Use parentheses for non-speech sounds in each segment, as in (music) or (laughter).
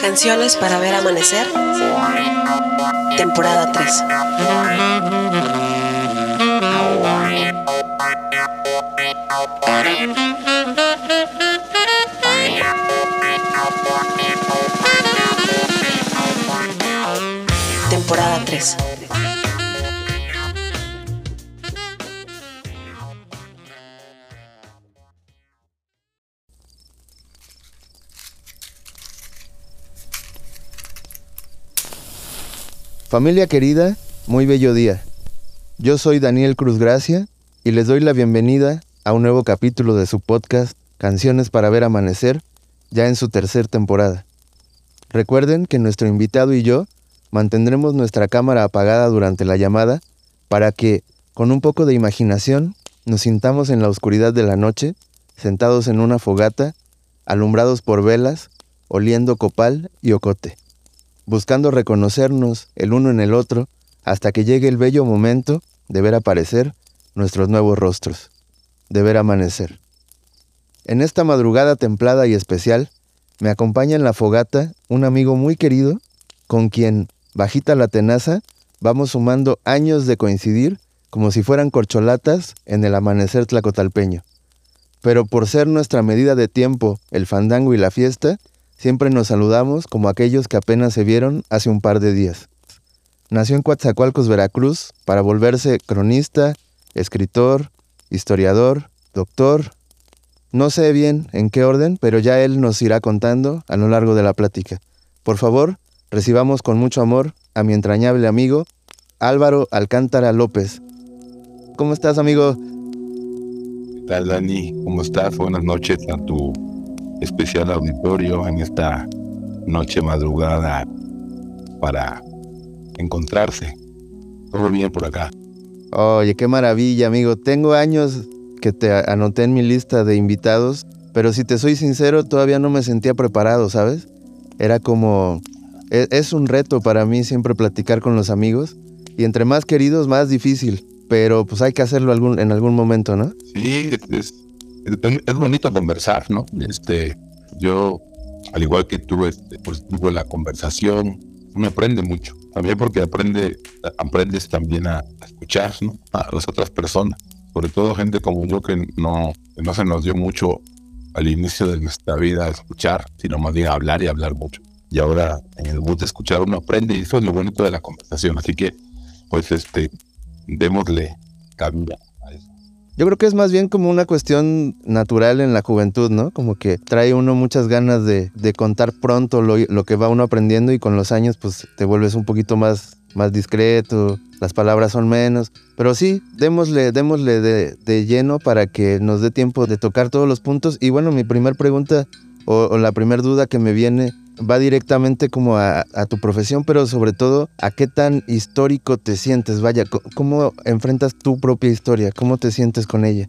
Canciones para ver amanecer. Temporada 3. Temporada 3. Familia querida, muy bello día. Yo soy Daniel Cruz Gracia y les doy la bienvenida a un nuevo capítulo de su podcast Canciones para ver amanecer, ya en su tercera temporada. Recuerden que nuestro invitado y yo mantendremos nuestra cámara apagada durante la llamada para que, con un poco de imaginación, nos sintamos en la oscuridad de la noche, sentados en una fogata, alumbrados por velas, oliendo copal y ocote buscando reconocernos el uno en el otro hasta que llegue el bello momento de ver aparecer nuestros nuevos rostros, de ver amanecer. En esta madrugada templada y especial, me acompaña en la fogata un amigo muy querido, con quien, bajita la tenaza, vamos sumando años de coincidir como si fueran corcholatas en el amanecer tlacotalpeño. Pero por ser nuestra medida de tiempo el fandango y la fiesta, Siempre nos saludamos como aquellos que apenas se vieron hace un par de días. Nació en Coatzacoalcos, Veracruz, para volverse cronista, escritor, historiador, doctor. No sé bien en qué orden, pero ya él nos irá contando a lo largo de la plática. Por favor, recibamos con mucho amor a mi entrañable amigo Álvaro Alcántara López. ¿Cómo estás, amigo? ¿Qué tal, Dani? ¿Cómo estás? Buenas noches a tu especial auditorio en esta noche madrugada para encontrarse. Todo bien por acá. Oye, qué maravilla, amigo. Tengo años que te anoté en mi lista de invitados, pero si te soy sincero, todavía no me sentía preparado, ¿sabes? Era como... e-, Es un reto para mí siempre platicar con los amigos y entre más queridos, más difícil, pero pues hay que hacerlo algún, en algún momento, ¿no? Sí, es, es bonito conversar, ¿no? Este, yo, al igual que tú, este, pues tuve la conversación, me aprende mucho. También porque aprende, aprendes también a, escuchar, ¿no? A las otras personas. Sobre todo gente como yo que no, que no se nos dio mucho al inicio de nuestra vida escuchar, sino más bien hablar y hablar mucho. Y ahora en el bus de escuchar uno aprende y eso es lo bonito de la conversación. Así que, pues, este, démosle cabida yo creo que es más bien como una cuestión natural en la juventud, ¿no? Como que trae uno muchas ganas de, contar pronto lo, que va uno aprendiendo y con los años pues te vuelves un poquito más, más discreto, las palabras son menos. Pero sí, démosle, démosle de, lleno para que nos dé tiempo de tocar todos los puntos. Y bueno, mi primera pregunta o la primera duda que me viene va directamente como a, a, tu profesión, pero sobre todo a qué tan histórico te sientes. Vaya, ¿cómo enfrentas tu propia historia? ¿Cómo te sientes con ella?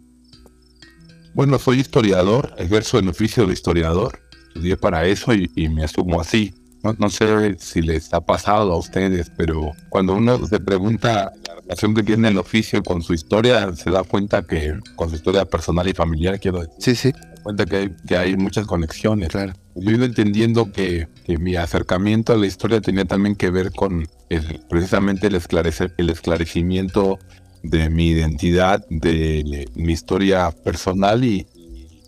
Bueno, soy historiador, ejerzo el oficio de historiador, estudié para eso y, y me asumo así. No, no, sé si les ha pasado a ustedes, pero cuando uno se pregunta la relación que tiene el oficio con su historia, se da cuenta que con su historia personal y familiar, quiero decir. Sí, sí. Se da cuenta que hay, que hay muchas conexiones. Claro. Yo he ido entendiendo que, mi acercamiento a la historia tenía también que ver con precisamente el, esclarecer, el esclarecimiento de mi identidad, de mi historia personal y,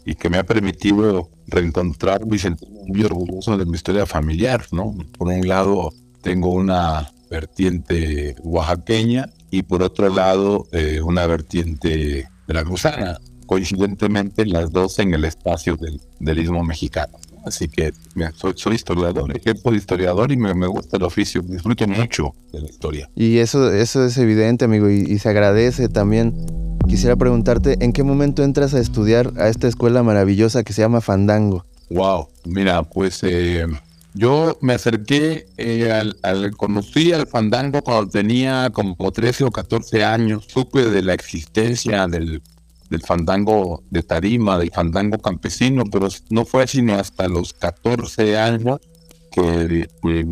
y que me ha permitido reencontrarme y sentirme muy orgulloso de mi historia familiar, ¿no? Por un lado, tengo una vertiente oaxaqueña y por otro lado, eh, una vertiente veracruzana. Coincidentemente, las dos en el espacio del, del istmo mexicano. Así que mira, soy, soy, historiador, ejerzo de historiador y me, me, gusta el oficio, disfruto mucho de la historia. Y eso, eso es evidente, amigo, y, y se agradece también. Quisiera preguntarte, ¿en qué momento entras a estudiar a esta escuela maravillosa que se llama Fandango? Wow, mira, pues eh, yo me acerqué eh, al, al, conocí al Fandango cuando tenía como 13 o 14 años, supe de la existencia del del fandango de tarima, del fandango campesino, pero no fue sino hasta los 14 años que eh,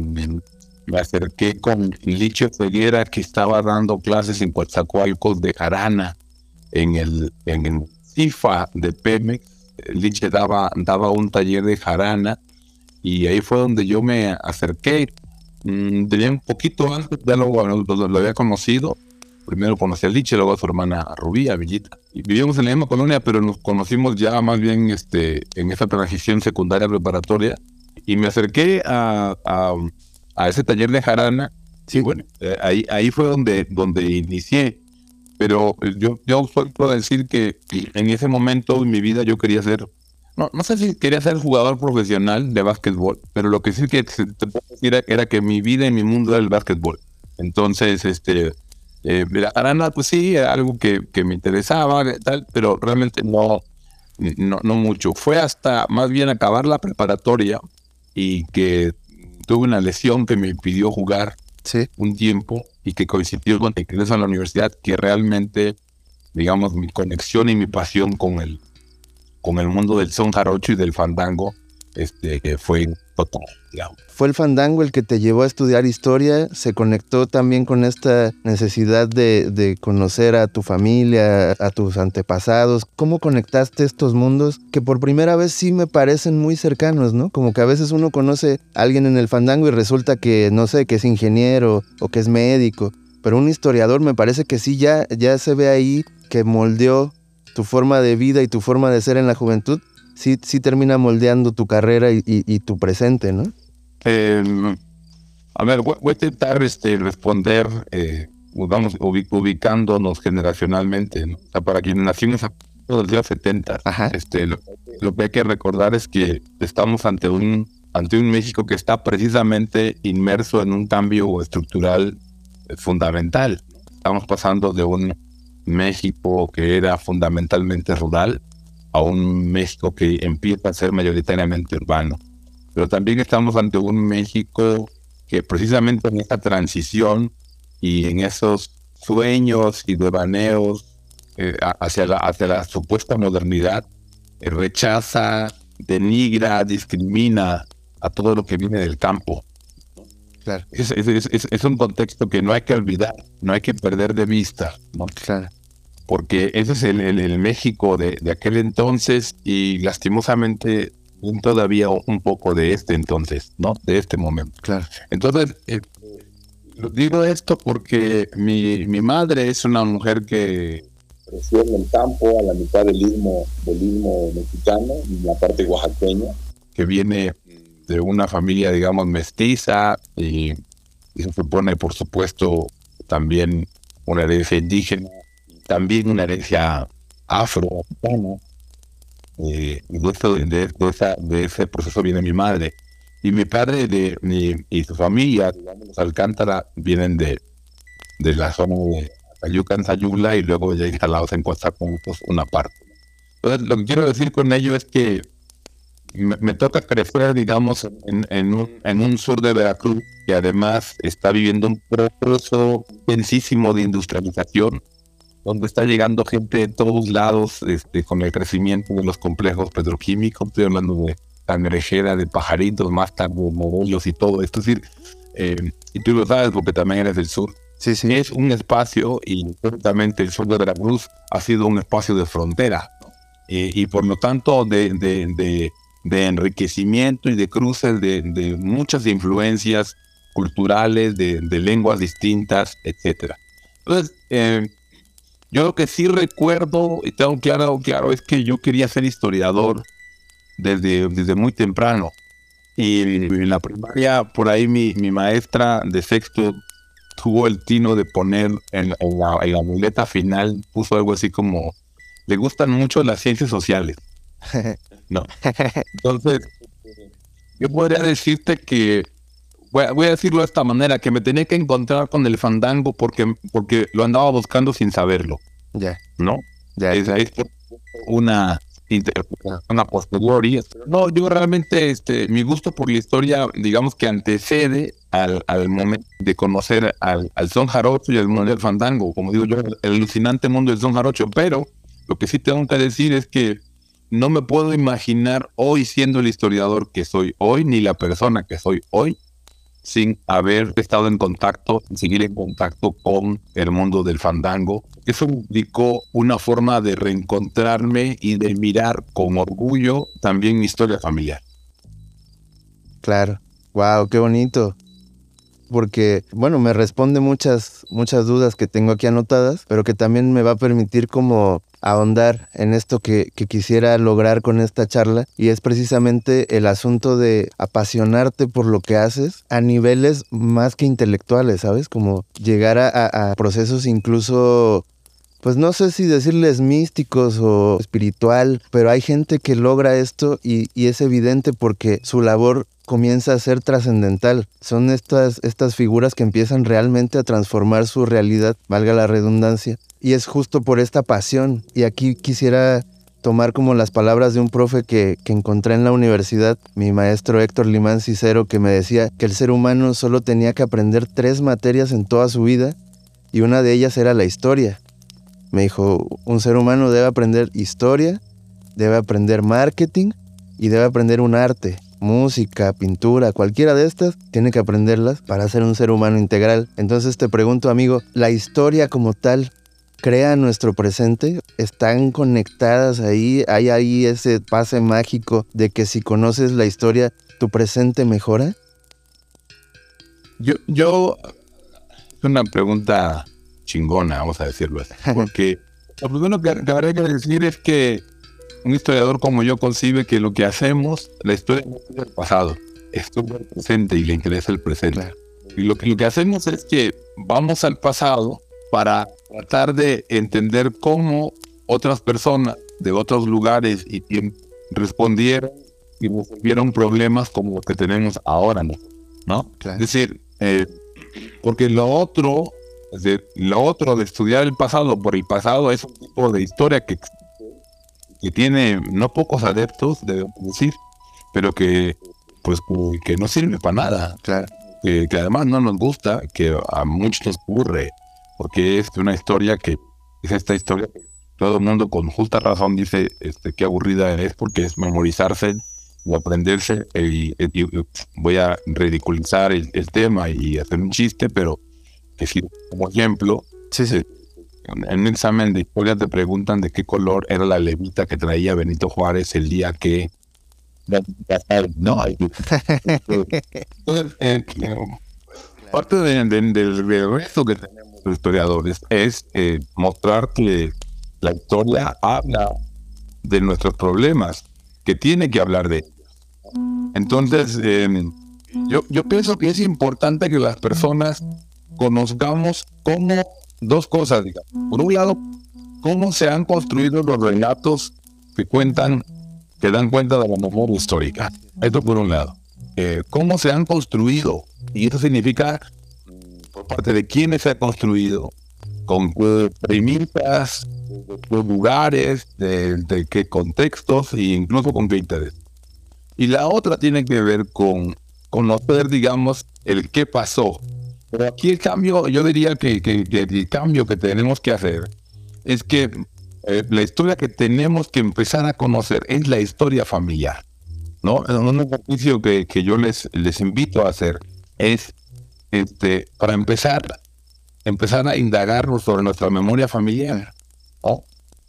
me acerqué con Licho Ceguera, que estaba dando clases en Coatzacoalcos de Jarana, en el, en el CIFA de Pemex, liche daba, daba un taller de jarana y ahí fue donde yo me acerqué. Mm, tenía un poquito antes, ya lo, lo, había conocido. Primero conocí al liche, luego a su hermana Rubí, a Villita. Y vivíamos en la misma colonia, pero nos conocimos ya más bien este, en esa transición secundaria preparatoria. Y me acerqué a, a, ese taller de jarana. Sí, bueno, eh, ahí, ahí fue donde, donde inicié. Pero yo, yo puedo decir que en ese momento en mi vida yo quería ser, no, no sé si quería ser jugador profesional de básquetbol, pero lo que sí que te puedo decir era, que mi vida y mi mundo era el básquetbol. Entonces, este, eh, arana, pues sí, algo que, que me interesaba, tal, pero realmente no, no, no mucho. Fue hasta más bien acabar la preparatoria y que tuve una lesión que me impidió jugar un tiempo y que coincidió con el ingreso a la universidad, que realmente, digamos, mi conexión y mi pasión con el, con el mundo del son jarocho y del fandango este, que fue total. ¿Fue el fandango el que te llevó a estudiar historia? ¿Se conectó también con esta necesidad de, conocer a tu familia, a tus antepasados? ¿Cómo conectaste estos mundos que por primera vez sí me parecen muy cercanos, ¿no? Como que a veces uno conoce a alguien en el fandango y resulta que, no sé, que es ingeniero o que es médico. Pero un historiador me parece que sí ya, ya se ve ahí que moldeó tu forma de vida y tu forma de ser en la juventud sí, sí termina moldeando tu carrera y, tu presente, ¿no? Em, a ver, voy, a intentar este, responder, eh, vamos ubicándonos generacionalmente. ¿no? O sea, para quienes nacimos a los días 70, este, lo, que hay que recordar es que estamos ante un, ante un México que está precisamente inmerso en un cambio estructural fundamental. Estamos pasando de un México que era fundamentalmente rural a un México que empieza a ser mayoritariamente urbano. Pero también estamos ante un México que precisamente en esta transición y en esos sueños y devaneos eh, hacia, la, hacia la supuesta modernidad, eh, rechaza, denigra, discrimina a todo lo que viene del campo. Claro. Es, es, un contexto que no hay que olvidar, no hay que perder de vista. ¿no? Claro porque ese es el, México de, aquel entonces y lastimosamente todavía un poco de este entonces, ¿no? De este momento. Claro. Entonces, eh, digo esto porque mi, mi, madre es una mujer que creció en el campo, a la mitad del istmo, del istmo mexicano, en la parte oaxaqueña, que viene de una familia, digamos, mestiza y, y se supone, por supuesto, también una herencia indígena también una herencia afro eh, y de, de, ese proceso viene mi madre. Y mi padre de, y su familia, digamos, Alcántara, vienen de, de la zona de Ayucan, Sayula, y luego ya instalados en Costa Puntos una parte. Entonces, lo que quiero decir con ello es que me, toca crecer, digamos, en, en, un, en un sur de Veracruz que además está viviendo un proceso intensísimo de industrialización donde está llegando gente de todos lados este, con el crecimiento de los complejos petroquímicos. Estoy hablando de cangrejera, de pajaritos, más tarde modelos y todo esto. Es decir, eh, y tú lo sabes porque también eres del sur. Sí, sí. Es un espacio, y ciertamente el sur de Veracruz ha sido un espacio de frontera. Eh, y por lo tanto, de, de, de, enriquecimiento y de cruces de, de muchas influencias culturales, de, lenguas distintas, etc. Entonces, eh, yo lo que sí recuerdo y tengo claro, claro es que yo quería ser historiador desde, desde muy temprano. Y en la primaria, por ahí mi, mi maestra de sexto tuvo el tino de poner en, la, en la muleta final, puso algo así como, le gustan mucho las ciencias sociales. (laughs) No. Entonces, yo podría decirte que voy a, decirlo de esta manera, que me tenía que encontrar con el fandango porque, porque lo andaba buscando sin saberlo. Ya. ¿No? Ya. Es, una una posteriori. No, yo realmente, este, mi gusto por la historia, digamos que antecede al, al momento de conocer al, al son jarocho y al mundo del fandango, como digo yo, el alucinante mundo del son jarocho, pero lo que sí tengo que decir es que no me puedo imaginar hoy siendo el historiador que soy hoy, ni la persona que soy hoy, sin haber estado en contacto, seguir en contacto con el mundo del fandango. Eso indicó una forma de reencontrarme y de mirar con orgullo también mi historia familiar. Claro. Wow, qué bonito porque, bueno, me responde muchas, muchas dudas que tengo aquí anotadas, pero que también me va a permitir como ahondar en esto que, quisiera lograr con esta charla y es precisamente el asunto de apasionarte por lo que haces a niveles más que intelectuales, ¿sabes? Como llegar a, a procesos incluso pues no sé si decirles místicos o espiritual, pero hay gente que logra esto y, y, es evidente porque su labor comienza a ser trascendental. Son estas, estas figuras que empiezan realmente a transformar su realidad, valga la redundancia. Y es justo por esta pasión. Y aquí quisiera tomar como las palabras de un profe que, que encontré en la universidad, mi maestro Héctor Limán Cicero, que me decía que el ser humano solo tenía que aprender tres materias en toda su vida y una de ellas era la historia. Me dijo, un ser humano debe aprender historia, debe aprender marketing y debe aprender un arte, música, pintura, cualquiera de estas, tiene que aprenderlas para ser un ser humano integral. Entonces te pregunto, amigo, ¿la historia como tal crea nuestro presente? ¿Están conectadas ahí? ¿Hay ahí ese pase mágico de que si conoces la historia, tu presente mejora? Yo, yo, es una pregunta chingona, vamos a decirlo así. (laughs) Porque lo primero que, habría que decir es que un historiador como yo concibe que lo que hacemos, la historia es el pasado, es el presente y le interesa el presente. Y lo que, lo que hacemos es que vamos al pasado para tratar de entender cómo otras personas de otros lugares y tiempos respondieron y resolvieron problemas como los que tenemos ahora, ¿no? Es decir, eh, porque lo otro es decir, lo otro de estudiar el pasado por el pasado es un tipo de historia que, que tiene no pocos adeptos, debemos decir, pero que pues que no sirve para nada. Claro. Que, que, además no nos gusta, que a muchos nos ocurre, porque es una historia que es esta historia que todo el mundo con justa razón dice este, qué aburrida es porque es memorizarse o aprenderse y, voy a ridiculizar el, el tema y hacer un chiste, pero decir, como ejemplo, eh, en un examen de historia te preguntan de qué color era la levita que traía Benito Juárez el día que... No, (laughs) eh, parte del resto que tenemos historiadores es eh, mostrar que la historia habla de nuestros problemas, que tiene que hablar de. Entonces, yo, yo pienso que es importante que las personas conozcamos cómo, dos cosas. Por un lado, cómo se han construido los relatos que cuentan, que dan cuenta de la memoria histórica. Esto por un lado. Eh, cómo se han construido, y eso significa por parte de quiénes se ha construido, con qué premisas, qué lugares, de, qué contextos e incluso con qué interés. Y la otra tiene que ver con conocer, digamos, el qué pasó, pero aquí el cambio, yo diría que, el cambio que tenemos que hacer es que eh, la historia que tenemos que empezar a conocer es la historia familiar. ¿no? Un ejercicio que, que yo les, les invito a hacer es, este, para empezar, empezar a indagarnos sobre nuestra memoria familiar. ¿no?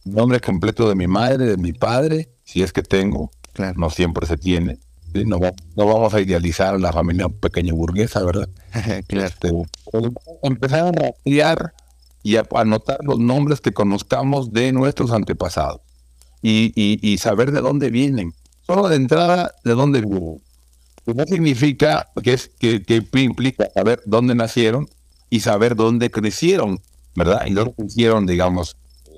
Nombre completo de mi madre, de mi padre, si es que tengo, claro. no siempre se tiene. No, no, vamos a idealizar a la familia pequeña burguesa, ¿verdad? (laughs) claro. Este, empezar a rastrear y a anotar los nombres que conozcamos de nuestros antepasados y, y, saber de dónde vienen. Solo de entrada, de dónde vienen. No significa que, es, que, que implica saber dónde nacieron y saber dónde crecieron, ¿verdad? Y dónde crecieron, digamos,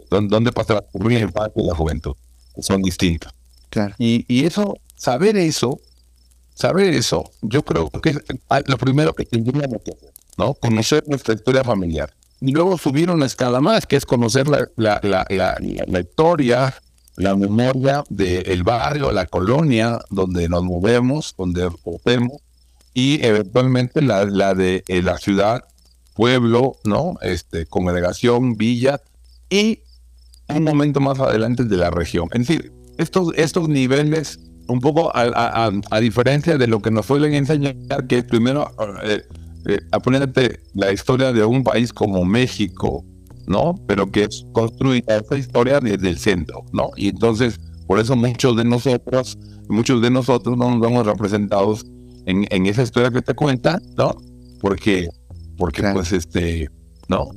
dónde, dónde pasaron la infancia y la juventud. Son distintos. Claro. Y, y eso saber eso, saber eso, yo creo que es lo primero que tendríamos que hacer, ¿no? Conocer nuestra historia familiar. Y luego subir una escala más, que es conocer la, la, la, la historia, la memoria del barrio, la colonia donde nos movemos, donde vivimos, y eventualmente la, la de eh, la ciudad, pueblo, ¿no? Este, congregación, villa, y un momento más adelante de la región. Es decir, estos, estos niveles un poco a, diferencia de lo que nos suelen enseñar, que primero eh, eh, a ponerte la historia de un país como México, ¿no? Pero que es construida esa historia desde el centro, ¿no? Y entonces, por eso muchos de nosotros, muchos de nosotros no nos vemos representados en, en esa historia que te cuenta, ¿no? Porque, porque pues este, ¿no?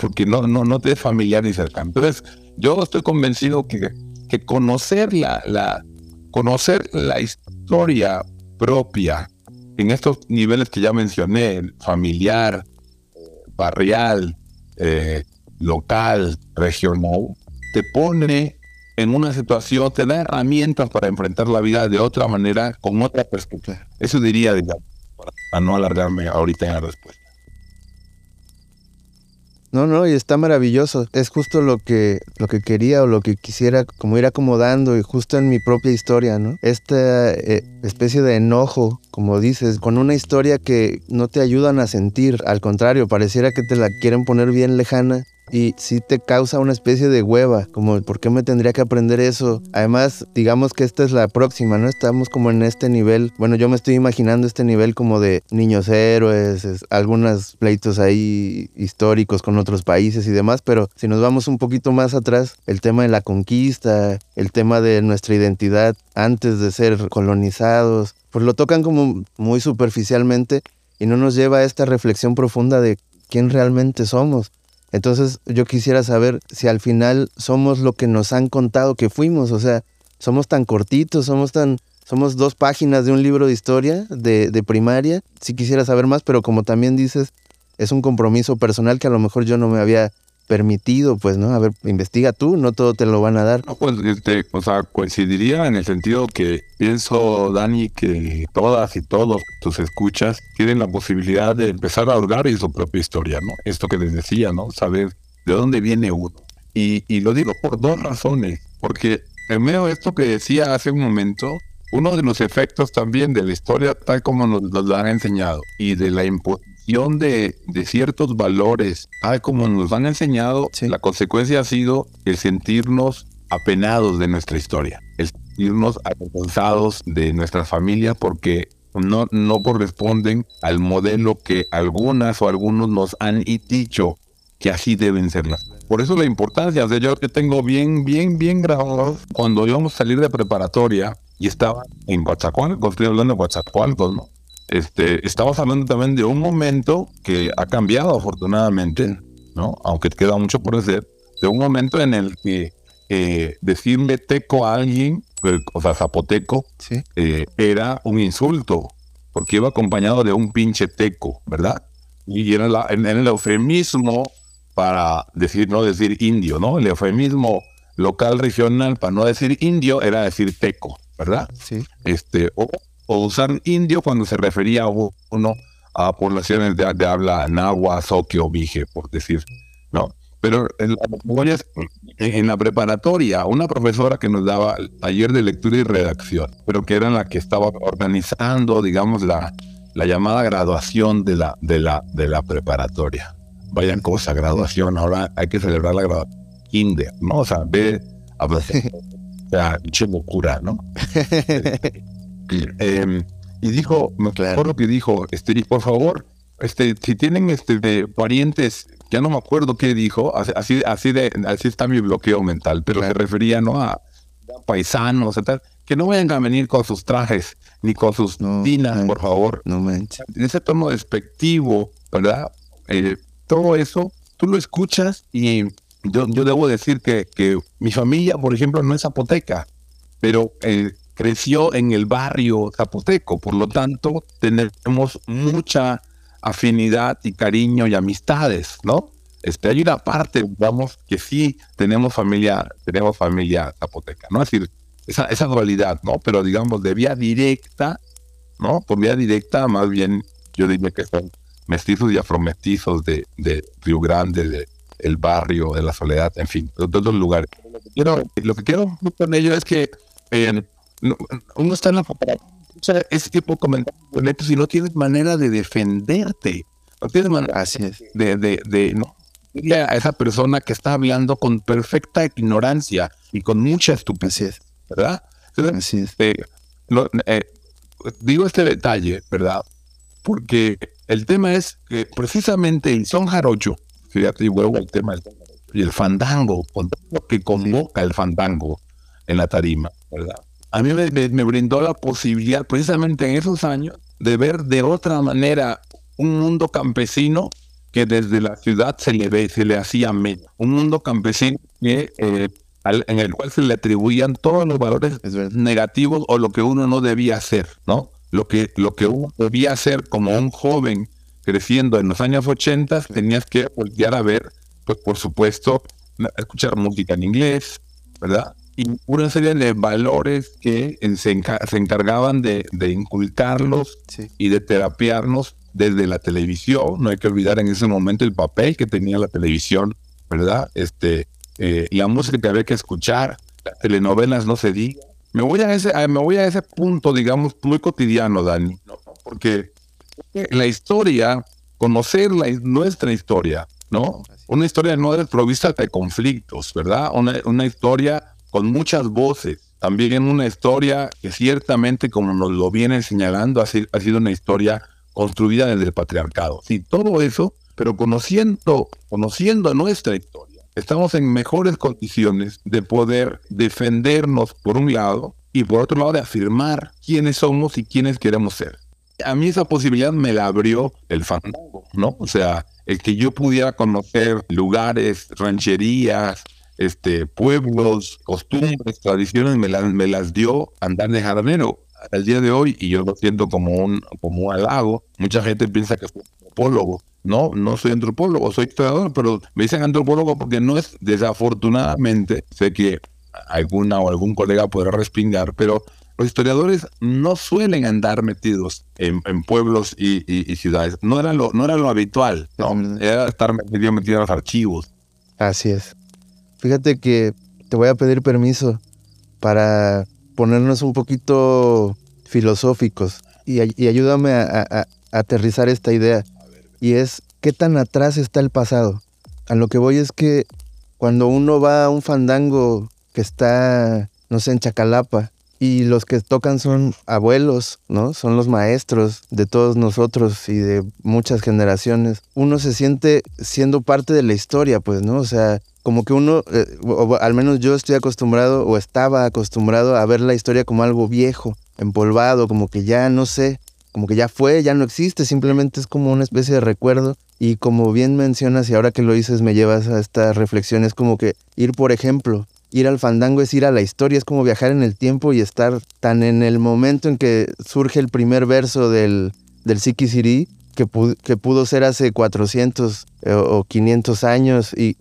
Porque no, no, no te es familiar ni cercano. Entonces, yo estoy convencido que, que conocer la, la, conocer la historia propia en estos niveles que ya mencioné, familiar, barrial, eh, local, regional, te pone en una situación, te da herramientas para enfrentar la vida de otra manera, con otra perspectiva. Eso diría, digamos, para no alargarme ahorita en la respuesta. No, no, y está maravilloso. Es justo lo que, lo que quería o lo que quisiera como ir acomodando y justo en mi propia historia, ¿no? Esta eh, especie de enojo, como dices, con una historia que no te ayudan a sentir. Al contrario, pareciera que te la quieren poner bien lejana y sí te causa una especie de hueva, como ¿por qué me tendría que aprender eso? Además, digamos que esta es la próxima, ¿no? Estamos como en este nivel, bueno, yo me estoy imaginando este nivel como de niños héroes, algunos pleitos ahí históricos con otros países y demás, pero si nos vamos un poquito más atrás, el tema de la conquista, el tema de nuestra identidad antes de ser colonizados, pues lo tocan como muy superficialmente y no nos lleva a esta reflexión profunda de quién realmente somos. Entonces yo quisiera saber si al final somos lo que nos han contado que fuimos, o sea, somos tan cortitos, somos tan, somos dos páginas de un libro de historia de, de primaria. Si quisiera saber más, pero como también dices, es un compromiso personal que a lo mejor yo no me había permitido, pues, ¿no? A ver, investiga tú, no todo te lo van a dar. No, pues, este, o sea, coincidiría en el sentido que pienso, Dani, que todas y todos tus escuchas tienen la posibilidad de empezar a hurgar en su propia historia, ¿no? Esto que les decía, ¿no? Saber de dónde viene uno. Y, lo digo por dos razones, porque en medio de esto que decía hace un momento, uno de los efectos también de la historia tal como nos lo han enseñado y de la imposición de, de ciertos valores, ah, como nos han enseñado, la consecuencia ha sido el sentirnos apenados de nuestra historia, el sentirnos avergonzados de nuestra familia porque no, no corresponden al modelo que algunas o algunos nos han dicho que así deben ser las. Por eso la importancia, de yo que tengo bien, bien, bien grabado, cuando íbamos a salir de preparatoria y estaba en Coatzacoalcos, estoy hablando de Coatzacoalcos, ¿no? Este, estamos hablando también de un momento que ha cambiado afortunadamente, ¿no? Aunque queda mucho por hacer, de un momento en el que eh, decirle teco a alguien, pues, o sea, zapoteco, eh, era un insulto, porque iba acompañado de un pinche teco, ¿verdad? Y era en, el eufemismo para decir, no decir indio, ¿no? El eufemismo local regional para no decir indio era decir teco, ¿verdad? Sí. Este, o o usar indio cuando se refería uno a poblaciones de, habla náhuatl, zoque o vije, por decir, ¿no? Pero en la, en la preparatoria, una profesora que nos daba taller de lectura y redacción, pero que era la que estaba organizando, digamos, la, la llamada graduación de la, de, la, de la preparatoria. Vayan cosa, graduación, ahora hay que celebrar la graduación. Kinder, ¿no? O sea, ve, a (laughs) o sea, locura, ¿no? (laughs) Em, y dijo, me acuerdo que dijo, este, por favor, este, si tienen este de parientes, ya no me acuerdo qué dijo, así, así de, así está mi bloqueo mental, pero se refería no a paisanos, que no vayan a venir con sus trajes ni con sus dinas, por favor. No manches. Ese tono despectivo, ¿verdad? Eh, todo eso, tú lo escuchas y yo, yo debo decir que, que mi familia, por ejemplo, no es zapoteca, pero eh, creció en el barrio zapoteco, por lo tanto tenemos mucha afinidad y cariño y amistades, ¿no? Este, hay una parte, digamos, que sí tenemos familia, tenemos familia zapoteca, ¿no? Es decir, esa, esa dualidad, ¿no? Pero digamos, de vía directa, ¿no? Por vía directa, más bien, yo diría que son mestizos y afromestizos de, de Río Grande, de el barrio, de la soledad, en fin, de los lugares. Lo que quiero, lo que quiero con ello es que eh, uno está en la o sea, ese tipo de comentarios si no tienes manera de defenderte, no tienes manera de, de, de, no a esa persona que está hablando con perfecta ignorancia y con mucha estupidez, ¿verdad? Así es. Este, eh, digo este detalle, ¿verdad? Porque el tema es que precisamente el son jarocho, fíjate, y vuelvo al tema del y el fandango, con lo que convoca el fandango en la tarima, ¿verdad? A mí me, me, brindó la posibilidad, precisamente en esos años, de ver de otra manera un mundo campesino que desde la ciudad se le ve, se le hacía menos. Un mundo campesino que, eh, en el cual se le atribuían todos los valores negativos o lo que uno no debía hacer, ¿no? Lo que, lo que uno debía hacer como un joven creciendo en los años 80, tenías que voltear a ver, pues por supuesto, escuchar música en inglés, ¿verdad? Y una serie de valores que se, encargaban de, inculcarlos y de terapiarnos desde la televisión. No hay que olvidar en ese momento el papel que tenía la televisión, ¿verdad? Este, eh, la música que había que escuchar, las telenovelas no se diga. Me voy a ese, me voy a ese punto, digamos, muy cotidiano, Dani, porque la historia, conocer la, nuestra historia, ¿no? Una historia no desprovista de conflictos, ¿verdad? Una, una historia con muchas voces. También una historia que ciertamente, como nos lo vienen señalando, ha sido una historia construida desde el patriarcado. Sí, todo eso, pero conociendo, conociendo nuestra historia, estamos en mejores condiciones de poder defendernos por un lado y por otro lado de afirmar quiénes somos y quiénes queremos ser. A mí esa posibilidad me la abrió el fandango, ¿no? O sea, el que yo pudiera conocer lugares, rancherías, este, pueblos, costumbres, tradiciones, me las, me las dio andar de jardinero al día de hoy, y yo lo siento como un, como un halago, mucha gente piensa que soy antropólogo. No, no soy antropólogo, soy historiador, pero me dicen antropólogo porque no es, desafortunadamente, sé que alguna o algún colega podrá respingar, pero los historiadores no suelen andar metidos en, pueblos y, ciudades. No era lo, no era lo habitual, ¿no? Era estar metido, metido en los archivos. Así es. Fíjate que te voy a pedir permiso para ponernos un poquito filosóficos y, ayúdame a, aterrizar esta idea. Y es, ¿qué tan atrás está el pasado? A lo que voy es que cuando uno va a un fandango que está, no sé, en Chacalapa, y los que tocan son abuelos, ¿no? Son los maestros de todos nosotros y de muchas generaciones. Uno se siente siendo parte de la historia, pues, ¿no? O sea, como que uno, eh, o al menos yo estoy acostumbrado o estaba acostumbrado a ver la historia como algo viejo, empolvado, como que ya no sé, como que ya fue, ya no existe, simplemente es como una especie de recuerdo. Y como bien mencionas y ahora que lo dices me llevas a esta reflexión, es como que ir, por ejemplo, ir al fandango es ir a la historia, es como viajar en el tiempo y estar tan en el momento en que surge el primer verso del, del Siri que, que pudo ser hace 400 eh, o 500 años y,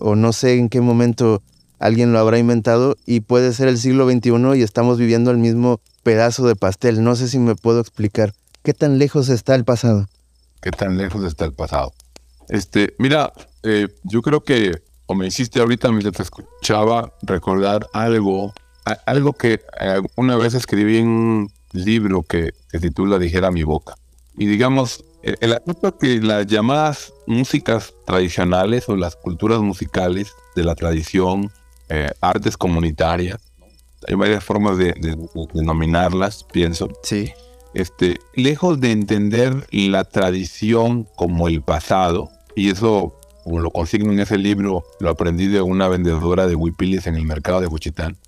o no sé en qué momento alguien lo habrá inventado y puede ser el siglo XXI y estamos viviendo el mismo pedazo de pastel. No sé si me puedo explicar. ¿Qué tan lejos está el pasado? ¿Qué tan lejos está el pasado? Este, mira, eh, yo creo que, o me hiciste ahorita mientras te escuchaba, recordar algo, algo que una vez escribí en un libro que se titula Dijera mi boca. Y digamos, el asunto que las llamadas músicas tradicionales o las culturas musicales de la tradición, eh, artes comunitarias, hay varias formas de, denominarlas, pienso. Sí. Este, lejos de entender la tradición como el pasado, y eso, como lo consigno en ese libro, lo aprendí de una vendedora de huipiles en el mercado de Juchitán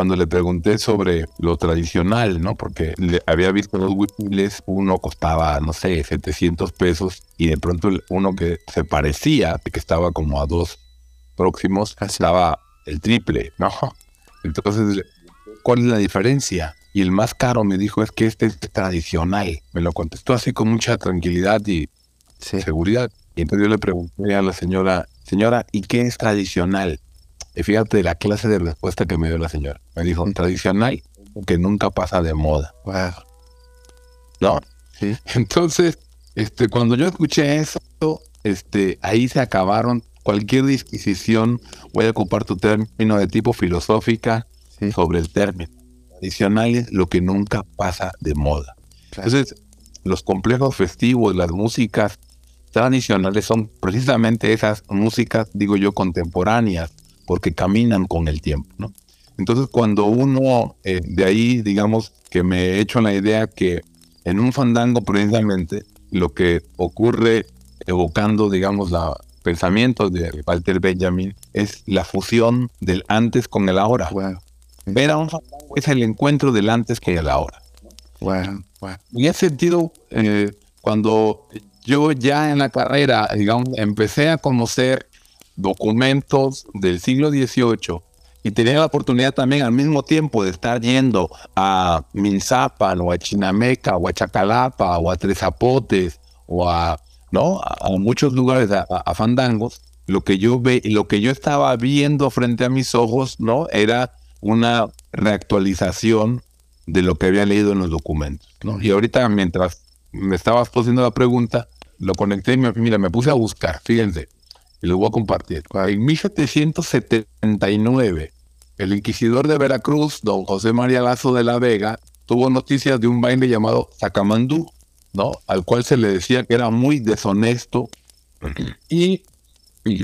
cuando le pregunté sobre lo tradicional, ¿no? Porque le había visto dos huipiles, uno costaba, no sé, 700 pesos y de pronto uno que se parecía, que estaba como a dos próximos, estaba el triple, ¿no? (laughs) Entonces, ¿cuál es la diferencia? Y el más caro me dijo es que este es tradicional. Me lo contestó así con mucha tranquilidad y seguridad. Y entonces yo le pregunté a la señora, señora, ¿y qué es tradicional? Y fíjate la clase de respuesta que me dio la señora. Me dijo, tradicional, que nunca pasa de moda. Wow. ¿No? Sí. (laughs) Entonces, este, cuando yo escuché eso, este, ahí se acabaron cualquier disquisición. Voy a ocupar tu término de tipo filosófica sobre el término. Tradicional es lo que nunca pasa de moda. Entonces, los complejos festivos, las músicas tradicionales son precisamente esas músicas, digo yo, contemporáneas, porque caminan con el tiempo, ¿no? Entonces, cuando uno eh, de ahí, digamos, que me he hecho la idea que en un fandango precisamente lo que ocurre evocando, digamos, los pensamientos de Walter Benjamin es la fusión del antes con el ahora. Ver a un fandango es el encuentro del antes con el ahora. Wow. En ese sentido, eh, cuando yo ya en la carrera, digamos, empecé a conocer documentos del siglo XVIII y tenía la oportunidad también al mismo tiempo de estar yendo a Minzapan o a Chinameca o a Chacalapa o a Tres Zapotes o a, ¿no? a, muchos lugares, a, fandangos, lo que yo ve, lo que yo estaba viendo frente a mis ojos, ¿no? Era una reactualización de lo que había leído en los documentos, ¿no? Y ahorita mientras me estabas poniendo la pregunta, lo conecté y mira, me puse a buscar, fíjense, y lo voy a compartir. En 1779, el inquisidor de Veracruz, don José María Lazo de la Vega, tuvo noticias de un baile llamado Sacamandú, ¿no? Al cual se le decía que era muy deshonesto. Y,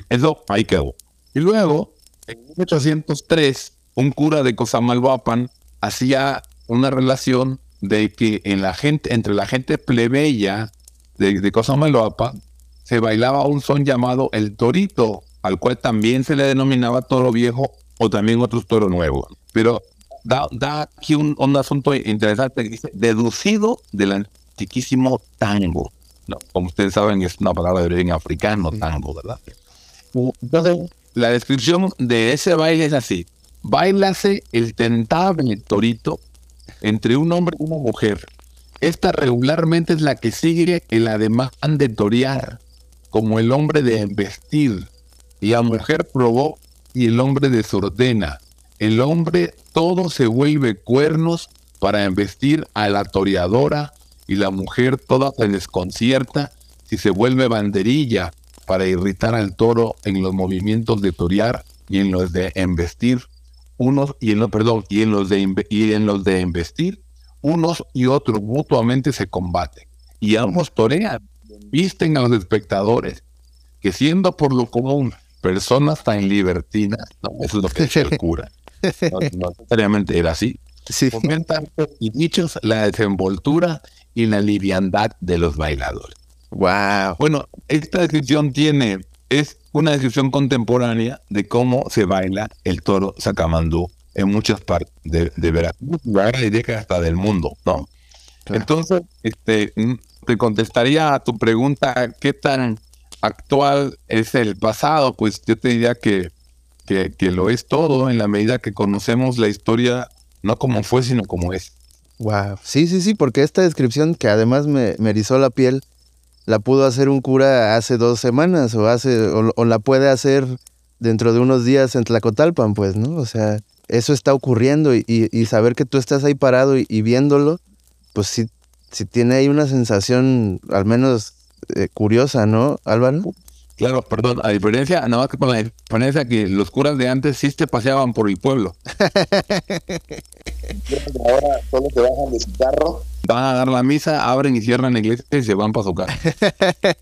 eso ahí quedó. Y luego, en 1803, un cura de Cosamalhuapan hacía una relación de que en la gente, entre la gente plebeya de, de se bailaba un son llamado el torito, al cual también se le denominaba toro viejo o también otros toros nuevos. Pero da, aquí un, asunto interesante que dice, deducido del antiquísimo tango. No, como ustedes saben, es una palabra de origen africano, tango, ¿verdad? Entonces, la descripción de ese baile es así. Bailase el tentable torito entre un hombre y una mujer. Esta regularmente es la que sigue el ademán de torear como el hombre de embestir, y a mujer probó y el hombre desordena. El hombre todo se vuelve cuernos para embestir a la toreadora y la mujer toda se desconcierta si se vuelve banderilla para irritar al toro en los movimientos de torear y en los de embestir unos y en los perdón y en los de y en los de embestir unos y otros mutuamente se combaten y ambos torean visten a los espectadores que siendo por lo común personas tan libertinas, no, eso es lo que dice el cura, (laughs) no, necesariamente era así, sí. fomentan y dichos la desenvoltura y la liviandad de los bailadores. Wow. Bueno, esta descripción tiene, es una descripción contemporánea de cómo se baila el toro sacamandú en muchas partes de, de Veracruz, diría que hasta del mundo, ¿no? Entonces, este, te contestaría a tu pregunta, ¿qué tan actual es el pasado? Pues yo te diría que, que, lo es todo en la medida que conocemos la historia no como fue, sino como es. Wow. Sí, sí, sí, porque esta descripción que además me, me erizó la piel, la pudo hacer un cura hace dos semanas o, hace, o, la puede hacer dentro de unos días en Tlacotalpan, pues, ¿no? O sea, eso está ocurriendo y, y, saber que tú estás ahí parado y, y viéndolo, pues sí si tiene ahí una sensación al menos eh, curiosa, ¿no, Álvaro? Claro, perdón, a diferencia, nada más que con la diferencia que los curas de antes sí se paseaban por el pueblo. (laughs) ahora solo se bajan de su carro. Van a dar la misa, abren y cierran la iglesia y se van para su casa.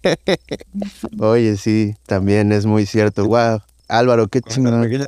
(laughs) Oye, sí, también es muy cierto. Wow, Álvaro, qué chingón. (laughs)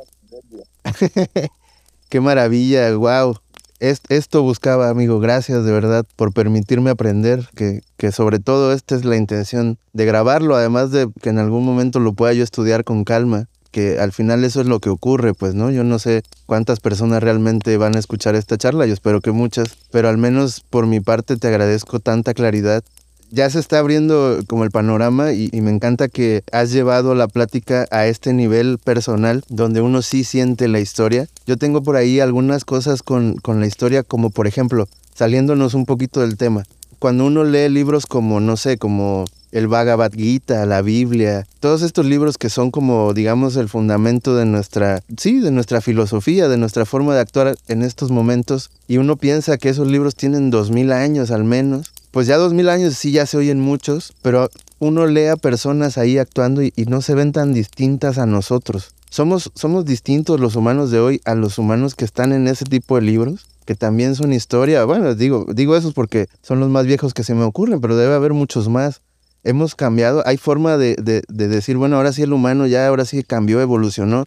qué maravilla, wow esto buscaba, amigo. Gracias de verdad por permitirme aprender, que, que sobre todo esta es la intención de grabarlo, además de que en algún momento lo pueda yo estudiar con calma, que al final eso es lo que ocurre, pues, ¿no? Yo no sé cuántas personas realmente van a escuchar esta charla, yo espero que muchas, pero al menos por mi parte te agradezco tanta claridad ya se está abriendo como el panorama y, me encanta que has llevado la plática a este nivel personal donde uno sí siente la historia. Yo tengo por ahí algunas cosas con, con la historia como por ejemplo, saliéndonos un poquito del tema, cuando uno lee libros como, no sé, como el Bhagavad Gita, la Biblia, todos estos libros que son como, digamos, el fundamento de nuestra, sí, de nuestra filosofía, de nuestra forma de actuar en estos momentos, y uno piensa que esos libros tienen dos mil años al menos, pues ya dos mil años sí ya se oyen muchos, pero uno lee a personas ahí actuando y, no se ven tan distintas a nosotros. Somos, somos distintos los humanos de hoy a los humanos que están en ese tipo de libros, que también son historia. Bueno, digo, digo esos porque son los más viejos que se me ocurren, pero debe haber muchos más. Hemos cambiado, hay forma de, de decir, bueno, ahora sí el humano ya, ahora sí cambió, evolucionó.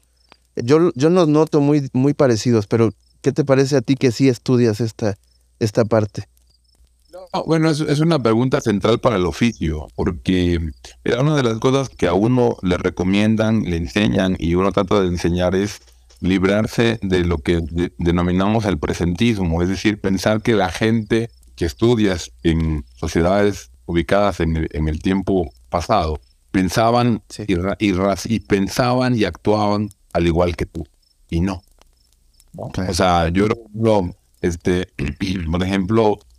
Yo, yo nos noto muy, muy parecidos, pero ¿qué te parece a ti que sí estudias esta, esta parte? Bueno, es, es, una pregunta central para el oficio, porque era una de las cosas que a uno le recomiendan, le enseñan y uno trata de enseñar es librarse de lo que denominamos el presentismo, es decir, pensar que la gente que estudias en sociedades ubicadas en el, tiempo pasado pensaban y, y, pensaban y actuaban al igual que tú y no. O sea, yo este, por ejemplo, (clears throat)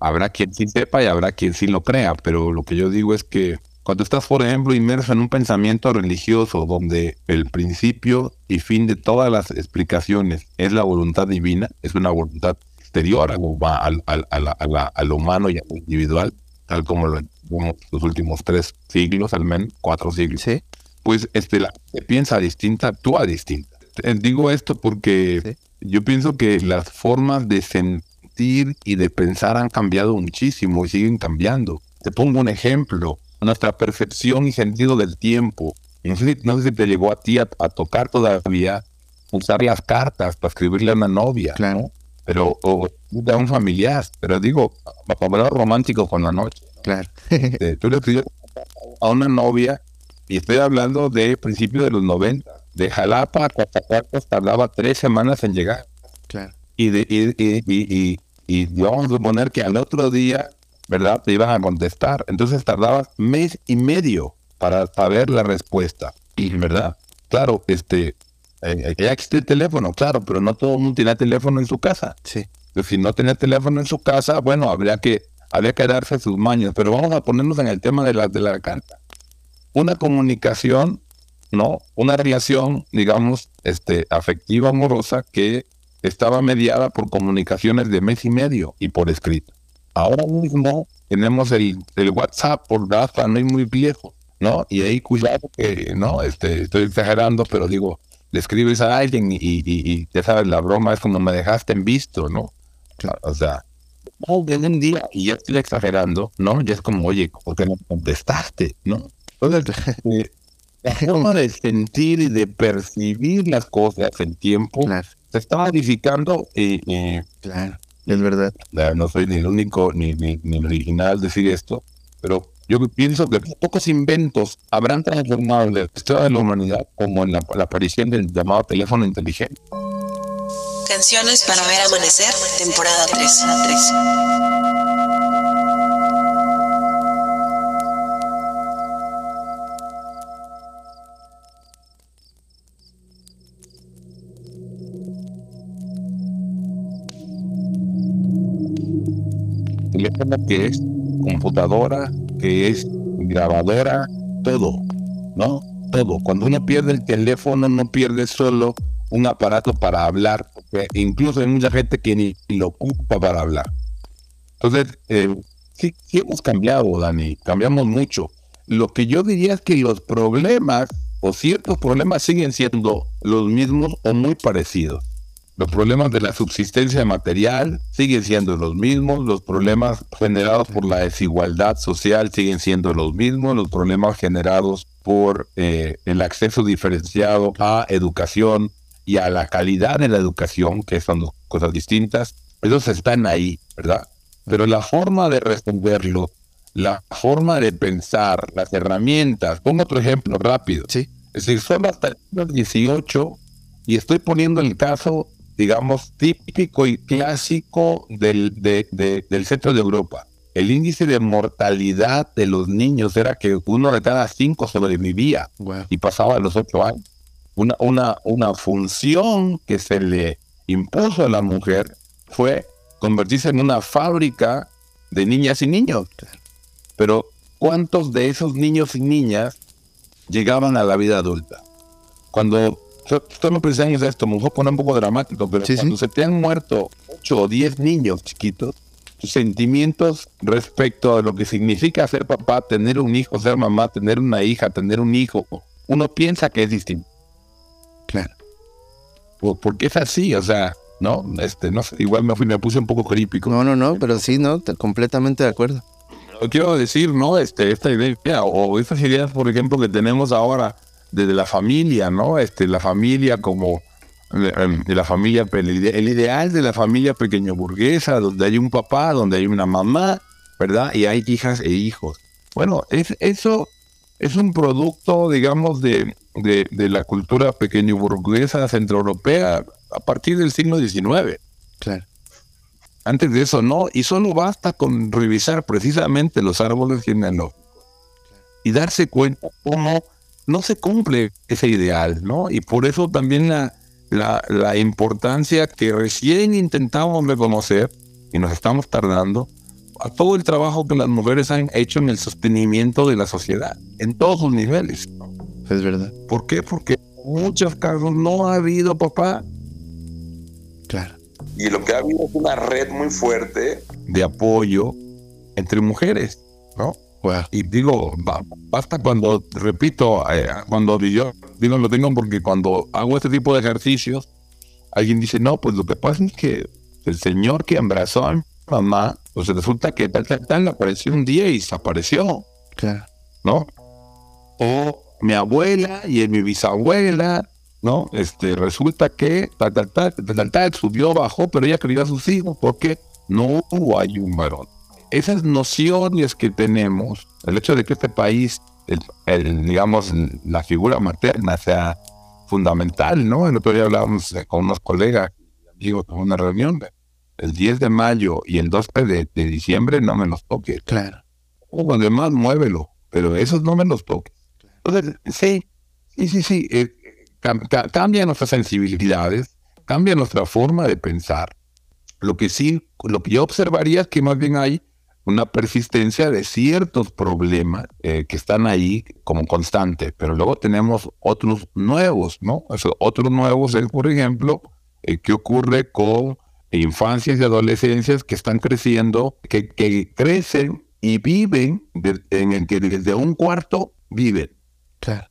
habrá quien sí sepa y habrá quien sí lo crea, pero lo que yo digo es que cuando estás, por ejemplo, inmerso en un pensamiento religioso donde el principio y fin de todas las explicaciones es la voluntad divina, es una voluntad exterior al, al, humano y al individual, tal como lo los últimos tres siglos, al menos cuatro siglos, pues este, la piensa distinta, actúa distinta. Eh, digo esto porque yo pienso que las formas de sentir y de pensar han cambiado muchísimo y siguen cambiando. Te pongo un ejemplo nuestra percepción y sentido del tiempo. No sé, si, te llegó a ti a, tocar todavía usar las cartas para escribirle a una novia, claro. pero o a un familiar, pero digo, para hablar romántico con la noche. Claro. Este, tú le escribes a una novia y estoy hablando de principios de los 90. De Jalapa a Coatzacoalcos tardaba tres semanas en llegar. Claro. Y, de, y, y, y, y, vamos a suponer que al otro día ¿verdad? Te iban a contestar. Entonces tardabas mes y medio para saber la respuesta, ¿verdad? Claro, este, eh, ya existe el teléfono, claro, pero no todo el mundo tiene teléfono en su casa. Sí. Si no tenía teléfono en su casa, bueno, habría que, habría que darse sus maños. Pero vamos a ponernos en el tema de la, de la carta. Una comunicación, ¿no? Una relación, digamos, este, afectiva, amorosa, que estaba mediada por comunicaciones de mes y medio y por escrito. Ahora mismo tenemos el, el WhatsApp por data, no es muy viejo, ¿no? Y ahí cuidado que, ¿no? Este, estoy exagerando, pero digo, le escribes a alguien y, y, y ya sabes, la broma es como me dejaste en visto, ¿no? O sea, en un día, y ya estoy exagerando, ¿no? Ya es como, oye, ¿por qué no contestaste, no? Entonces, eh, la forma de sentir y de percibir las cosas en tiempo se está modificando. Eh, eh, claro. Es verdad. No soy ni el único ni, ni, ni el original decir esto, pero yo pienso que pocos inventos habrán transformado la historia de la humanidad como en la, la aparición del llamado teléfono inteligente. Canciones para ver amanecer, temporada 3. 3. Teléfono que es computadora, que es grabadora, todo, ¿no? Todo. Cuando uno pierde el teléfono, no pierde solo un aparato para hablar, porque incluso hay mucha gente que ni, lo ocupa para hablar. Entonces, eh, sí, sí hemos cambiado, Dani, cambiamos mucho. Lo que yo diría es que los problemas o ciertos problemas siguen siendo los mismos o muy parecidos. Los problemas de la subsistencia material siguen siendo los mismos, los problemas generados por la desigualdad social siguen siendo los mismos, los problemas generados por eh, el acceso diferenciado a educación y a la calidad de la educación, que son dos cosas distintas, esos están ahí, ¿verdad? Pero la forma de responderlo, la forma de pensar, las herramientas, pongo otro ejemplo rápido. Sí. Es decir, son hasta el 18 y estoy poniendo el caso digamos, típico y clásico del, del centro de Europa. El índice de mortalidad de los niños era que uno de cada cinco sobrevivía y pasaba a los ocho años. Una, una, una función que se le impuso a la mujer fue convertirse en una fábrica de niñas y niños. Pero ¿cuántos de esos niños y niñas llegaban a la vida adulta? Cuando Esto me pensé en esto, me poner un poco dramático, pero cuando se te han muerto 8 o 10 niños chiquitos, tus sentimientos respecto a lo que significa ser papá, tener un hijo, ser mamá, tener una hija, tener un hijo, uno piensa que es distinto. Claro. Porque es así, o sea, ¿no? Este, no sé, igual me, fui, me puse un poco crípico. No, no, no, pero sí, ¿no? Completamente de acuerdo. Quiero decir, ¿no? Este, esta idea, o estas ideas, por ejemplo, que tenemos ahora desde la familia, ¿no? Este, la familia como de la familia, el ideal de la familia pequeño burguesa, donde hay un papá, donde hay una mamá, ¿verdad? Y hay hijas e hijos. Bueno, es, eso es un producto, digamos, de, de, la cultura pequeño burguesa centroeuropea a partir del siglo XIX. Claro. Antes de eso no, y solo basta con revisar precisamente los árboles genealógicos y darse cuenta cómo no se cumple ese ideal, ¿no? Y por eso también la, la, la importancia que recién intentamos reconocer, y nos estamos tardando, a todo el trabajo que las mujeres han hecho en el sostenimiento de la sociedad, en todos sus niveles. Es verdad. ¿Por qué? Porque en muchos casos no ha habido papá. Claro. Y lo que ha habido es una red muy fuerte de apoyo entre mujeres, ¿no? Y digo, basta cuando, repito, eh, cuando yo digo lo tengo porque cuando hago este tipo de ejercicios, alguien dice, no, pues lo que pasa es que el señor que abrazó a mi mamá, pues resulta que tal, tal, tal, apareció un día y desapareció. Claro. ¿No? O mi abuela y mi bisabuela ¿no? Este, resulta que tal, tal, tal, tal, tal, subió, bajó, pero ella quería a sus hijos porque no hay un varón. Esas nociones que tenemos, el hecho de que este país, el, digamos, la figura materna sea fundamental, ¿no? El otro día hablábamos con unos colegas, amigos, en una reunión, el 10 de mayo y el 2 de, diciembre no me los toques. Claro. O además muévelo, pero esos no me los toques. Entonces, sí, sí, sí, sí. Eh, cambia nuestras sensibilidades, cambia nuestra forma de pensar. Lo que sí, lo que yo observaría es que más bien hay una persistencia de ciertos problemas eh, que están ahí como constante, pero luego tenemos otros nuevos, ¿no? otros nuevos es, por ejemplo, eh, qué ocurre con infancias y adolescencias que están creciendo, que, que crecen y viven en el que desde un cuarto viven. Claro.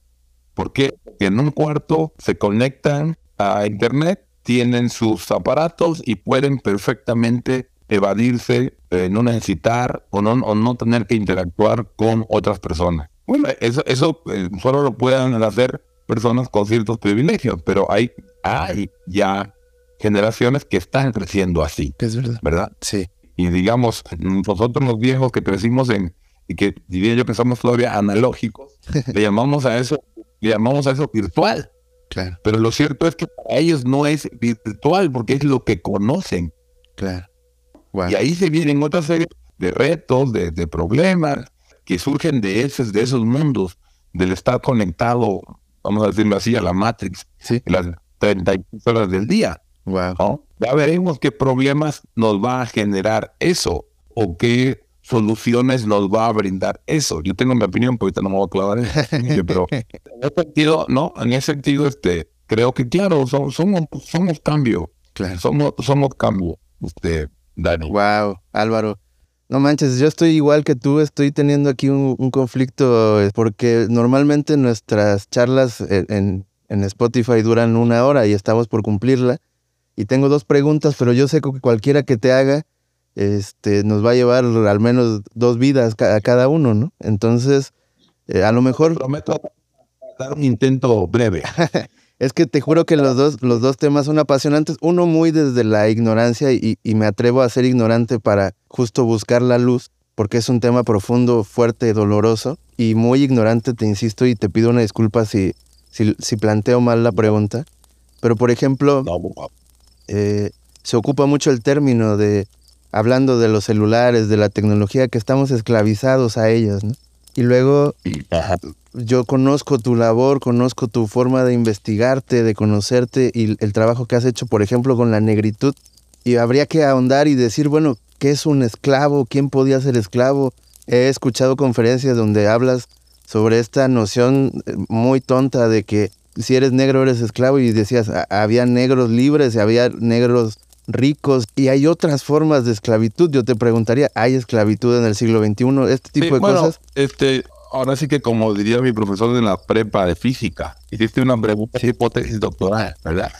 ¿Por qué? Porque en un cuarto se conectan a Internet, tienen sus aparatos y pueden perfectamente evadirse, eh, no necesitar o no, o no tener que interactuar con otras personas. Bueno, eso, eso eh, solo lo pueden hacer personas con ciertos privilegios, pero hay, hay ya generaciones que están creciendo así. Es verdad. ¿Verdad? Sí. Y digamos, nosotros los viejos que crecimos en, y que diría yo que somos todavía analógicos, (laughs) le llamamos a eso llamamos a eso virtual. Claro. Pero lo cierto es que para ellos no es virtual porque es lo que conocen. Claro. Y ahí se vienen otra serie de retos, de, problemas que surgen de esos, de esos mundos, del estar conectado, vamos a decirlo así, a la Matrix, sí. las 30 horas del día. Wow. Ya veremos qué problemas nos va a generar eso o qué soluciones nos va a brindar eso. Yo tengo mi opinión, pero ahorita no me voy a clavar en eso, pero (laughs) en ese sentido, no, en ese sentido, este, creo que claro, somos, somos, cambio, claro. somos, somos cambio, este, Dani. Wow, Álvaro. No manches, yo estoy igual que tú, estoy teniendo aquí un, conflicto eh, porque normalmente nuestras charlas en, en Spotify duran una hora y estamos por cumplirla. Y tengo dos preguntas, pero yo sé que cualquiera que te haga, este, nos va a llevar al menos dos vidas a cada uno, ¿no? Entonces, eh, a lo mejor... Prometo dar un intento breve. (laughs) es que te juro que los dos, los dos temas son apasionantes. Uno muy desde la ignorancia y, me atrevo a ser ignorante para justo buscar la luz, porque es un tema profundo, fuerte, doloroso. Y muy ignorante, te insisto, y te pido una disculpa si, si, planteo mal la pregunta. Pero, por ejemplo, eh, se ocupa mucho el término de hablando de los celulares, de la tecnología, que estamos esclavizados a ellos, ¿no? Y luego yo conozco tu labor, conozco tu forma de investigarte, de conocerte y el trabajo que has hecho, por ejemplo, con la negritud. Y habría que ahondar y decir, bueno, ¿qué es un esclavo? ¿Quién podía ser esclavo? He escuchado conferencias donde hablas sobre esta noción eh, muy tonta de que si eres negro eres esclavo y decías, había negros libres y había negros ricos y hay otras formas de esclavitud. Yo te preguntaría, ¿hay esclavitud en el siglo XXI? Este tipo de cosas. Este, ahora sí que como diría mi profesor de la prepa de física, hiciste una pregunta de hipótesis doctoral, ¿verdad?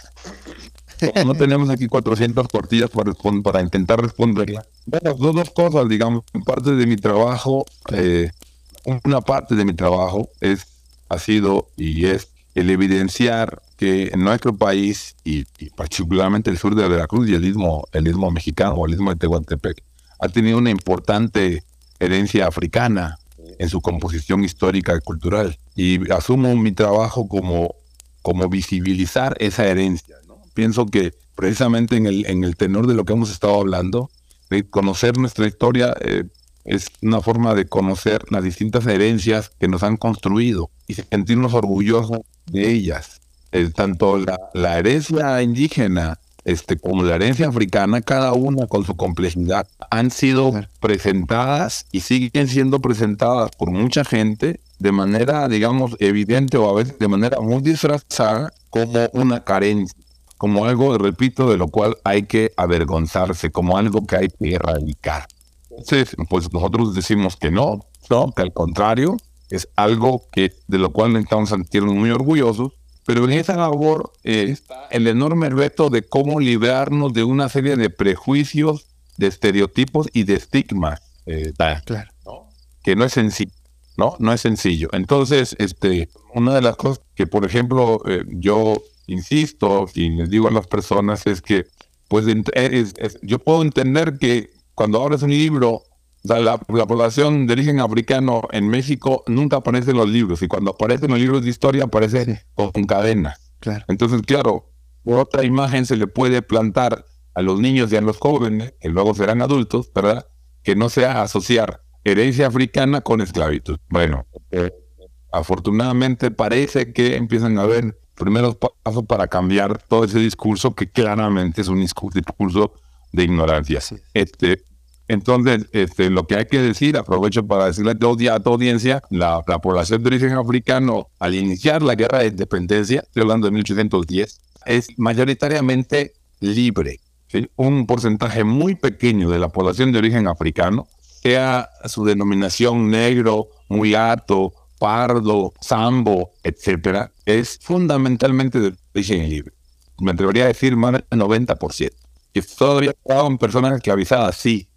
(laughs) no tenemos aquí 400 cortillas para, para intentar responderla. Bueno, dos, cosas, digamos, parte de mi trabajo, eh, una parte de mi trabajo es ha sido y es el evidenciar que en nuestro país y, particularmente el sur de Veracruz y el istmo, el istmo mexicano o el istmo de Tehuantepec ha tenido una importante herencia africana en su composición histórica y cultural. Y asumo mi trabajo como, como visibilizar esa herencia. Pienso que precisamente en el, en el tenor de lo que hemos estado hablando, de conocer nuestra historia eh, es una forma de conocer las distintas herencias que nos han construido y sentirnos orgullosos de ellas. Eh, tanto la, la herencia indígena este, como la herencia africana, cada una con su complejidad, han sido presentadas y siguen siendo presentadas por mucha gente de manera, digamos, evidente o a veces de manera muy disfrazada como una carencia, como algo, repito, de lo cual hay que avergonzarse, como algo que hay que erradicar. Entonces, pues nosotros decimos que no, no, que al contrario, es algo que de lo cual necesitamos sentirnos muy orgullosos pero en esa labor eh, está el enorme reto de cómo librarnos de una serie de prejuicios, de estereotipos y de estigmas. Eh, claro. Que no es sencillo, ¿no? No es sencillo. Entonces, este, una de las cosas que, por ejemplo, eh, yo insisto y les digo a las personas es que, pues, yo puedo entender que cuando abres un libro la, población de origen africano en México nunca aparece en los libros y cuando aparece en los libros de historia aparece con cadena. Claro. Entonces, claro, otra imagen se le puede plantar a los niños y a los jóvenes, que luego serán adultos, ¿verdad? Que no sea asociar herencia africana con esclavitud. Bueno, eh, afortunadamente parece que empiezan a haber primeros pasos para cambiar todo ese discurso que claramente es un discurso de ignorancia. Este, entonces, este, lo que hay que decir, aprovecho para decirle a tu, audiencia, la, población de origen africano, al iniciar la guerra de independencia, estoy hablando de 1810, es mayoritariamente libre. Un porcentaje muy pequeño de la población de origen africano, sea su denominación negro, muy alto, pardo, sambo, etcétera, es fundamentalmente de origen libre. Me atrevería a decir más del 90%. Que todavía estaban personas esclavizadas, sí,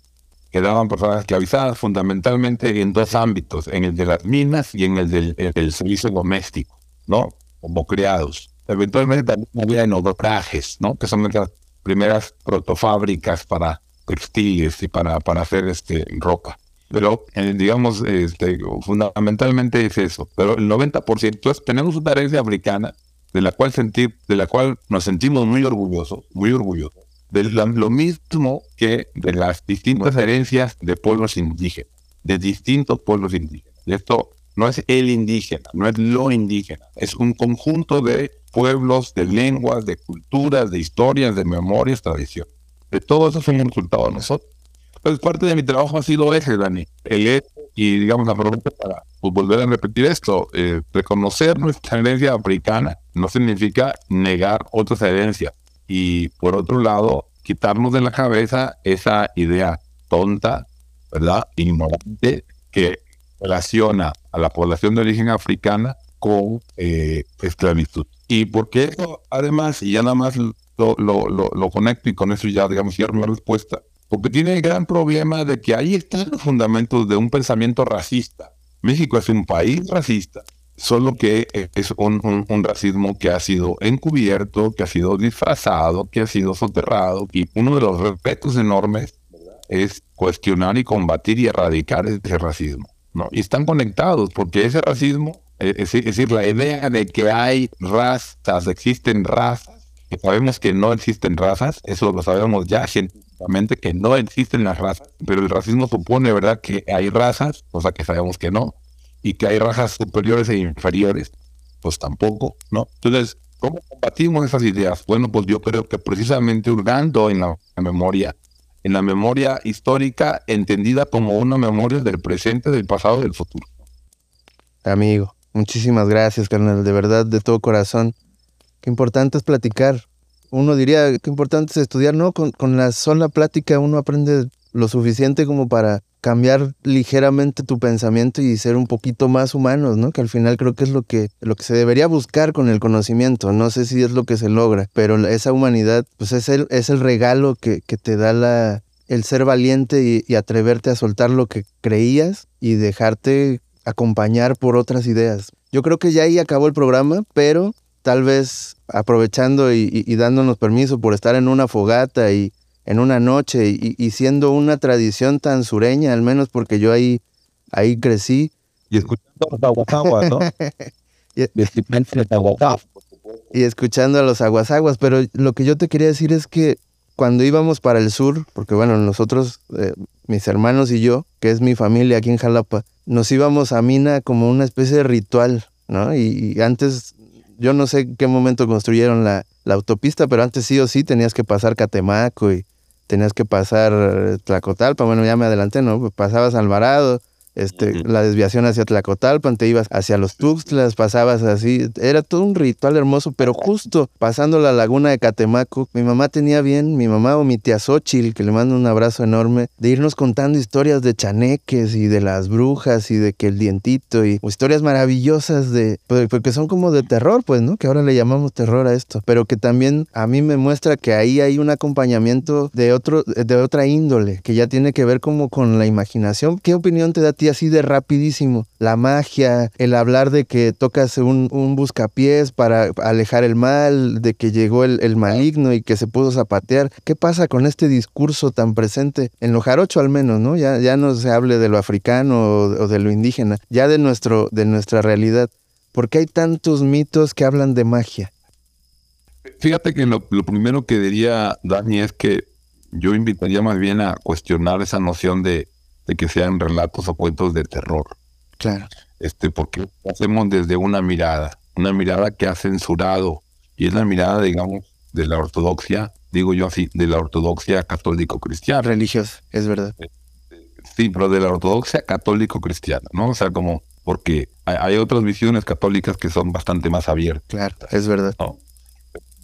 quedaban personas esclavizadas fundamentalmente en dos ámbitos, en el de las minas y en el del, servicio doméstico, ¿no? Como criados. Eventualmente también había enodotrajes, ¿no? Que son las primeras protofábricas para textiles y para, para hacer este, ropa. Pero, eh, digamos, este, fundamentalmente es eso. Pero el 90%, entonces tenemos una herencia africana de la cual sentir, de la cual nos sentimos muy orgullosos, muy orgullosos de lo mismo que de las distintas herencias de pueblos indígenas, de distintos pueblos indígenas. Esto no es el indígena, no es lo indígena, es un conjunto de pueblos, de lenguas, de culturas, de historias, de memorias, tradiciones. De todo eso somos resultado de nosotros. Entonces, parte de mi trabajo ha sido ese, Dani. El y digamos la pregunta para pues, volver a repetir esto, eh, reconocer nuestra herencia africana no significa negar otras herencias, y por otro lado, quitarnos de la cabeza esa idea tonta, ¿verdad? Ignorante, que relaciona a la población de origen africana con eh, esclavitud. Y porque eso, además, y ya nada más lo, conecto y con eso ya, digamos, cierro la respuesta, porque tiene el gran problema de que ahí están los fundamentos de un pensamiento racista. México es un país racista, solo que eh, es un, racismo que ha sido encubierto, que ha sido disfrazado, que ha sido soterrado, y uno de los retos enormes es cuestionar y combatir y erradicar ese racismo. ¿no? Y están conectados, porque ese racismo, eh, es, decir, la idea de que hay razas, existen razas, que sabemos que no existen razas, eso lo sabemos ya científicamente, que no existen las razas, pero el racismo supone, ¿verdad?, que hay razas, cosa que sabemos que no, y que hay razas superiores e inferiores, pues tampoco, ¿no? Entonces, ¿cómo combatimos esas ideas? Bueno, pues yo creo que precisamente hurgando en la, memoria, en la memoria histórica entendida como una memoria del presente, del pasado del futuro. Amigo, muchísimas gracias, carnal, de verdad, de todo corazón. Qué importante es platicar. Uno diría, qué importante es estudiar, ¿no? Con, con la sola plática uno aprende lo suficiente como para cambiar ligeramente tu pensamiento y ser un poquito más humanos, ¿no? Que al final creo que es lo que, lo que se debería buscar con el conocimiento. No sé si es lo que se logra, pero esa humanidad, pues es el, es el regalo que, que te da la, el ser valiente y, y, atreverte a soltar lo que creías y dejarte acompañar por otras ideas. Yo creo que ya ahí acabó el programa, pero tal vez aprovechando y, dándonos permiso por estar en una fogata y en una noche y, siendo una tradición tan sureña, al menos porque yo ahí, ahí crecí. Y escuchando a los aguasaguas, ¿no? (laughs) y, escuchando a los aguasaguas, pero lo que yo te quería decir es que cuando íbamos para el sur, porque bueno, nosotros, eh, mis hermanos y yo, que es mi familia aquí en Jalapa, nos íbamos a Mina como una especie de ritual, ¿no? Y, antes, yo no sé en qué momento construyeron la, la, autopista, pero antes sí o sí tenías que pasar Catemaco y tenías que pasar Tlacotalpa, bueno, ya me adelanté, ¿no? Pasabas Alvarado, este, la desviación hacia Tlacotalpan, te ibas hacia los Tuxtlas, pasabas así, era todo un ritual hermoso, pero justo pasando la laguna de Catemaco, mi mamá tenía bien, mi mamá o mi tía Xochitl, que le mando un abrazo enorme, de irnos contando historias de chaneques y de las brujas y de que el dientito y historias maravillosas de, pues, porque son como de terror, pues, ¿no? Que ahora le llamamos terror a esto, pero que también a mí me muestra que ahí hay un acompañamiento de otro, de otra índole, que ya tiene que ver como con la imaginación. ¿Qué opinión te da a ti así de rapidísimo. La magia, el hablar de que tocas un, buscapiés para alejar el mal, de que llegó el, maligno y que se pudo zapatear. ¿Qué pasa con este discurso tan presente en lo jarocho al menos, no? Ya, ya no se hable de lo africano o, de lo indígena, ya de, nuestro, de nuestra realidad. ¿Por qué hay tantos mitos que hablan de magia? Fíjate que lo primero que diría Dani es que yo invitaría más bien a cuestionar esa noción de de que sean relatos o cuentos de terror. Claro. Este, porque hacemos desde una mirada, una mirada que ha censurado, y es la mirada, digamos, de la ortodoxia, digo yo así, de la ortodoxia católico-cristiana. Religiosa, es verdad. Sí, pero de la ortodoxia católico-cristiana, ¿no? O sea, como, porque hay, otras visiones católicas que son bastante más abiertas. Claro, es verdad.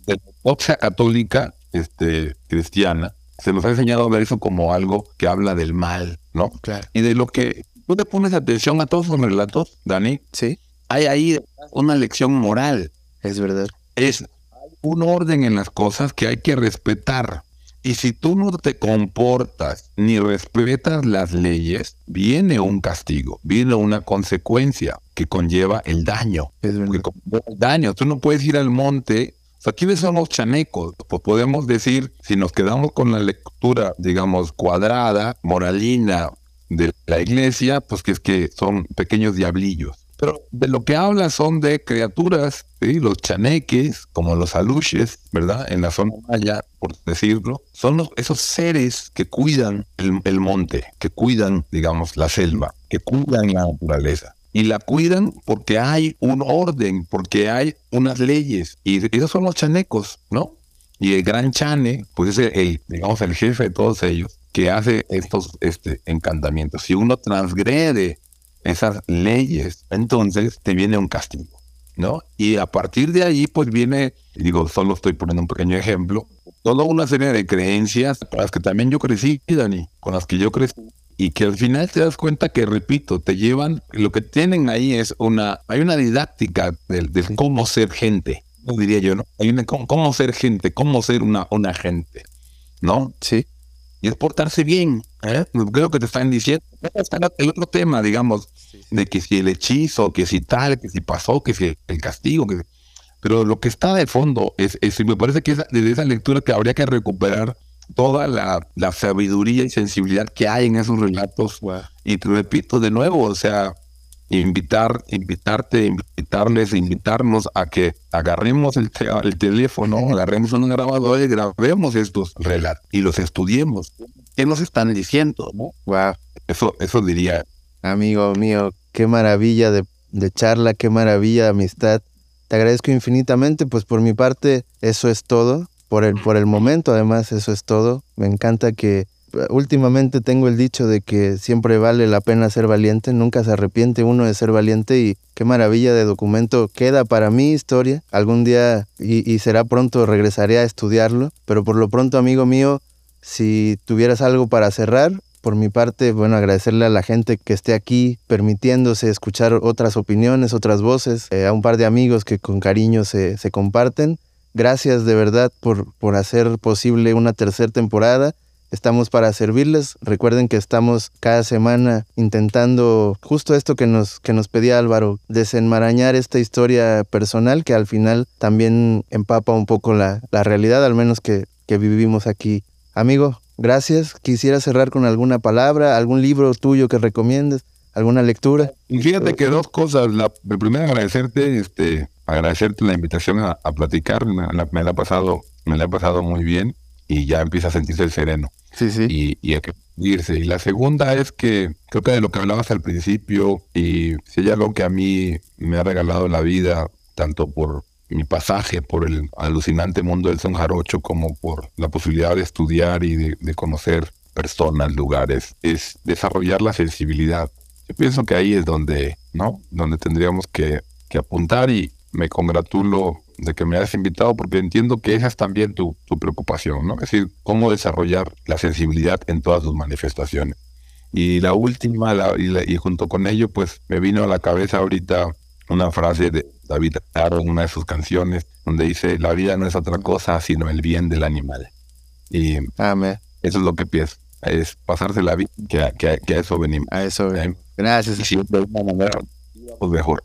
De la ortodoxia católica este, cristiana, se nos ha enseñado a ver eso como algo que habla del mal, ¿no? Claro. Y de lo que tú te pones atención a todos los relatos, Dani. Sí. Hay ahí una lección moral. Es verdad. Es un orden en las cosas que hay que respetar. Y si tú no te comportas ni respetas las leyes, viene un castigo, viene una consecuencia que conlleva el daño. Es verdad. el daño. Tú no puedes ir al monte ¿quiénes son los chanecos? Pues podemos decir, si nos quedamos con la lectura, digamos, cuadrada, moralina de la iglesia, pues que es que son pequeños diablillos. Pero de lo que habla son de criaturas, los chaneques, como los aluches, ¿verdad? En la zona maya, por decirlo, son esos seres que cuidan el, el monte, que cuidan, digamos, la selva, que cuidan la naturaleza y la cuidan porque hay un orden, porque hay unas leyes. Y esos son los chanecos, ¿no? Y el gran chane, pues es el, digamos, el jefe de todos ellos, que hace estos este, encantamientos. Si uno transgrede esas leyes, entonces te viene un castigo, ¿no? Y a partir de ahí, pues viene, digo, solo estoy poniendo un pequeño ejemplo, toda una serie de creencias con las que también yo crecí, Dani, con las que yo crecí, y que al final te das cuenta que, repito, te llevan, lo que tienen ahí es una, hay una didáctica de, cómo ser gente, no diría yo, ¿no? Hay una, cómo, ser gente, cómo ser una, una gente, ¿no? Sí. Y es portarse bien, ¿eh? Creo que te están diciendo. El otro tema, digamos, de que si el hechizo, que si tal, que si pasó, que si el castigo, que pero lo que está de fondo es, es me parece que es de esa lectura que habría que recuperar toda la, sabiduría y sensibilidad que hay en esos relatos. Y te repito de nuevo, o sea, invitar, invitarte, invitarles, invitarnos a que agarremos el, el teléfono, (laughs) agarremos un grabador y grabemos estos relatos y los estudiemos. ¿Qué nos están diciendo? ¿no? Wow. Eso, eso diría. Amigo mío, qué maravilla de, de charla, qué maravilla de amistad. Te agradezco infinitamente, pues por mi parte eso es todo por el, por el momento, además, eso es todo. Me encanta que últimamente tengo el dicho de que siempre vale la pena ser valiente, nunca se arrepiente uno de ser valiente y qué maravilla de documento queda para mi historia. Algún día y, y, será pronto regresaré a estudiarlo, pero por lo pronto amigo mío, si tuvieras algo para cerrar, por mi parte, bueno, agradecerle a la gente que esté aquí permitiéndose escuchar otras opiniones, otras voces, eh, a un par de amigos que con cariño se, se comparten Gracias de verdad por, por hacer posible una tercera temporada estamos para servirles. Recuerden que estamos cada semana intentando justo esto que nos, que nos pedía Álvaro, desenmarañar esta historia personal que al final también empapa un poco la, la realidad, al menos que, que vivimos aquí. Amigo, gracias. Quisiera cerrar con alguna palabra, algún libro tuyo que recomiendes, alguna lectura. Y fíjate que dos cosas. La, primero agradecerte, este, agradecerte la invitación a, platicar. Me, me, la ha pasado, me la ha pasado muy bien y ya empieza a sentirse el sereno. Sí, sí. Y, y hay que irse. Y la segunda es que creo que de lo que hablabas al principio, y si hay algo que a mí me ha regalado la vida, tanto por mi pasaje por el alucinante mundo del son jarocho como por la posibilidad de estudiar y de, conocer personas, lugares, es desarrollar la sensibilidad. Yo pienso que ahí es donde, ¿no? Donde tendríamos que, que apuntar y me congratulo de que me hayas invitado porque entiendo que esa es también tu, tu preocupación, ¿no? Es decir, cómo desarrollar la sensibilidad en todas sus manifestaciones. Y la última, y, junto con ello, pues me vino a la cabeza ahorita una frase de David Aro en una de sus canciones, donde dice, la vida no es otra cosa sino el bien del animal. Y Amén. eso es lo que pienso, es pasarse la vida, que, que, a eso venimos. A eso venimos. Gracias. Y si de una manera, pues mejor.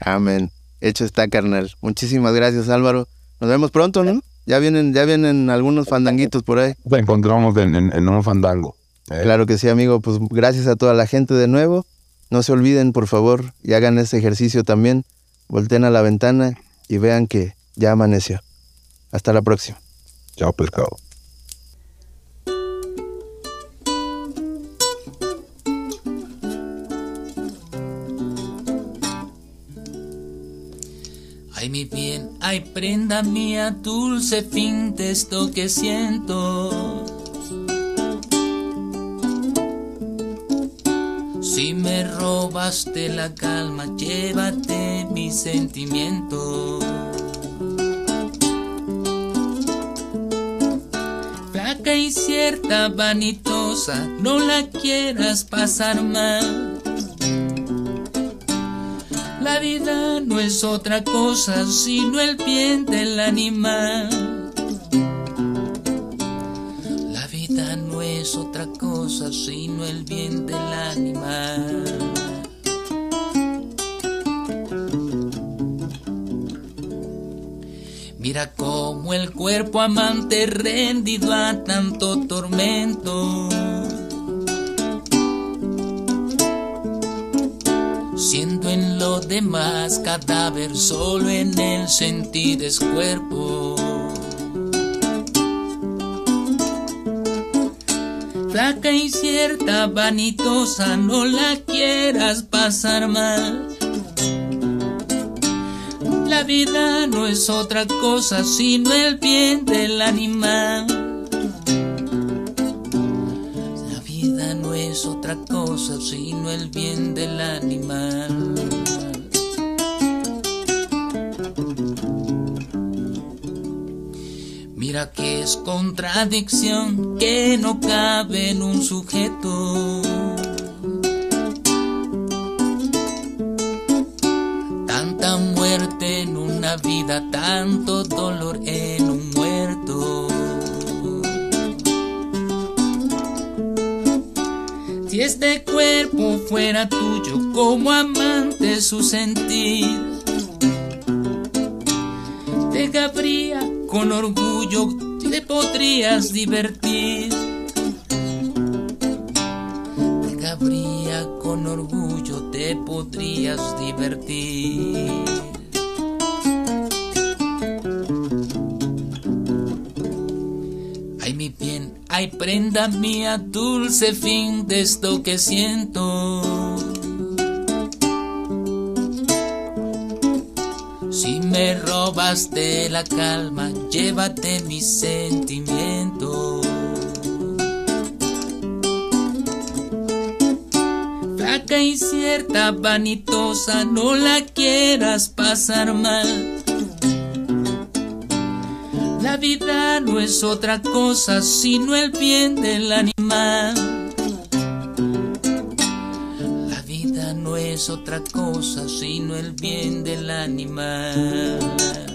Amén. Hecho está, carnal. Muchísimas gracias, Álvaro. Nos vemos pronto, ¿no? Ya vienen, ya vienen algunos fandanguitos por ahí. Nos encontramos en, un fandango. ¿eh? Claro que sí, amigo. Pues gracias a toda la gente de nuevo. No se olviden, por favor, y hagan este ejercicio también. Volten a la ventana y vean que ya amaneció. Hasta la próxima. Chao, pescado. Ay, mi bien, ay, prenda mía, dulce fin de esto que siento. Si me robaste la calma, llévate mi sentimiento. Flaca y cierta, vanitosa, no la quieras pasar mal la vida no es otra cosa sino el bien del animal. La vida no es otra cosa sino el bien del animal. Mira cómo el cuerpo amante rendido a tanto tormento demás cadáver solo en el sentido es cuerpo. Flaca y cierta, vanitosa, no la quieras pasar mal. La vida no es otra cosa sino el bien del animal. La vida no es otra cosa sino el bien del animal. Que es contradicción que no cabe en un sujeto. Tanta muerte en una vida, tanto dolor en un muerto. Si este cuerpo fuera tuyo como amante su sentir, te cabría con orgullo te podrías divertir. Te cabría con orgullo te podrías divertir. Ay mi bien, ay prenda mía, dulce fin de esto que siento. Si me robaste la calma, llévate mi sentimiento. Flaca y cierta, vanitosa, no la quieras pasar mal. La vida no es otra cosa sino el bien del animal. Es otra cosa sino el bien del animal.